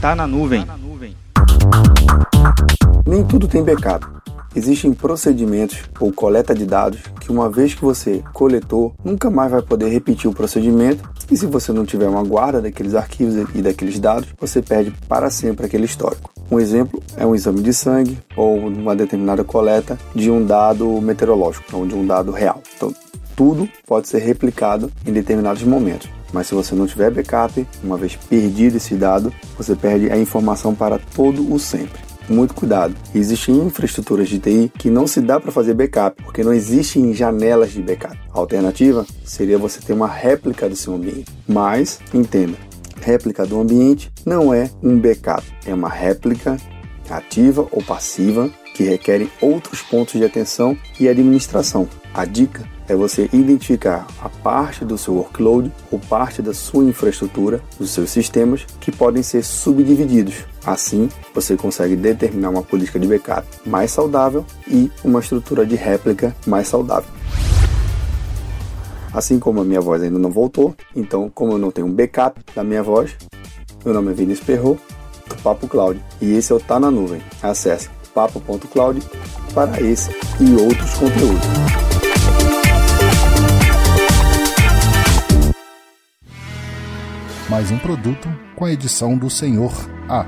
Tá na nuvem. Nem tudo tem backup. Existem procedimentos ou coleta de dados que, uma vez que você coletou, nunca mais vai poder repetir o procedimento. E se você não tiver uma guarda daqueles arquivos e daqueles dados, você perde para sempre aquele histórico. Um exemplo é um exame de sangue ou uma determinada coleta de um dado meteorológico ou de um dado real. Então, tudo pode ser replicado em determinados momentos. Mas se você não tiver backup, uma vez perdido esse dado, você perde a informação para todo o sempre. Muito cuidado. Existem infraestruturas de TI que não se dá para fazer backup, porque não existem janelas de backup. A alternativa seria você ter uma réplica do seu ambiente. Mas, entenda, réplica do ambiente não é um backup, é uma réplica ativa ou passiva que requerem outros pontos de atenção e administração. A dica é você identificar a parte do seu workload ou parte da sua infraestrutura, dos seus sistemas, que podem ser subdivididos. Assim, você consegue determinar uma política de backup mais saudável e uma estrutura de réplica mais saudável. Assim como a minha voz ainda não voltou, então, como eu não tenho um backup da minha voz, meu nome é Vinícius Perro, do Papo Cloud, e esse é o Tá na Nuvem. Acesse papo.cloud para esse e outros conteúdos. mais um produto com a edição do Senhor A.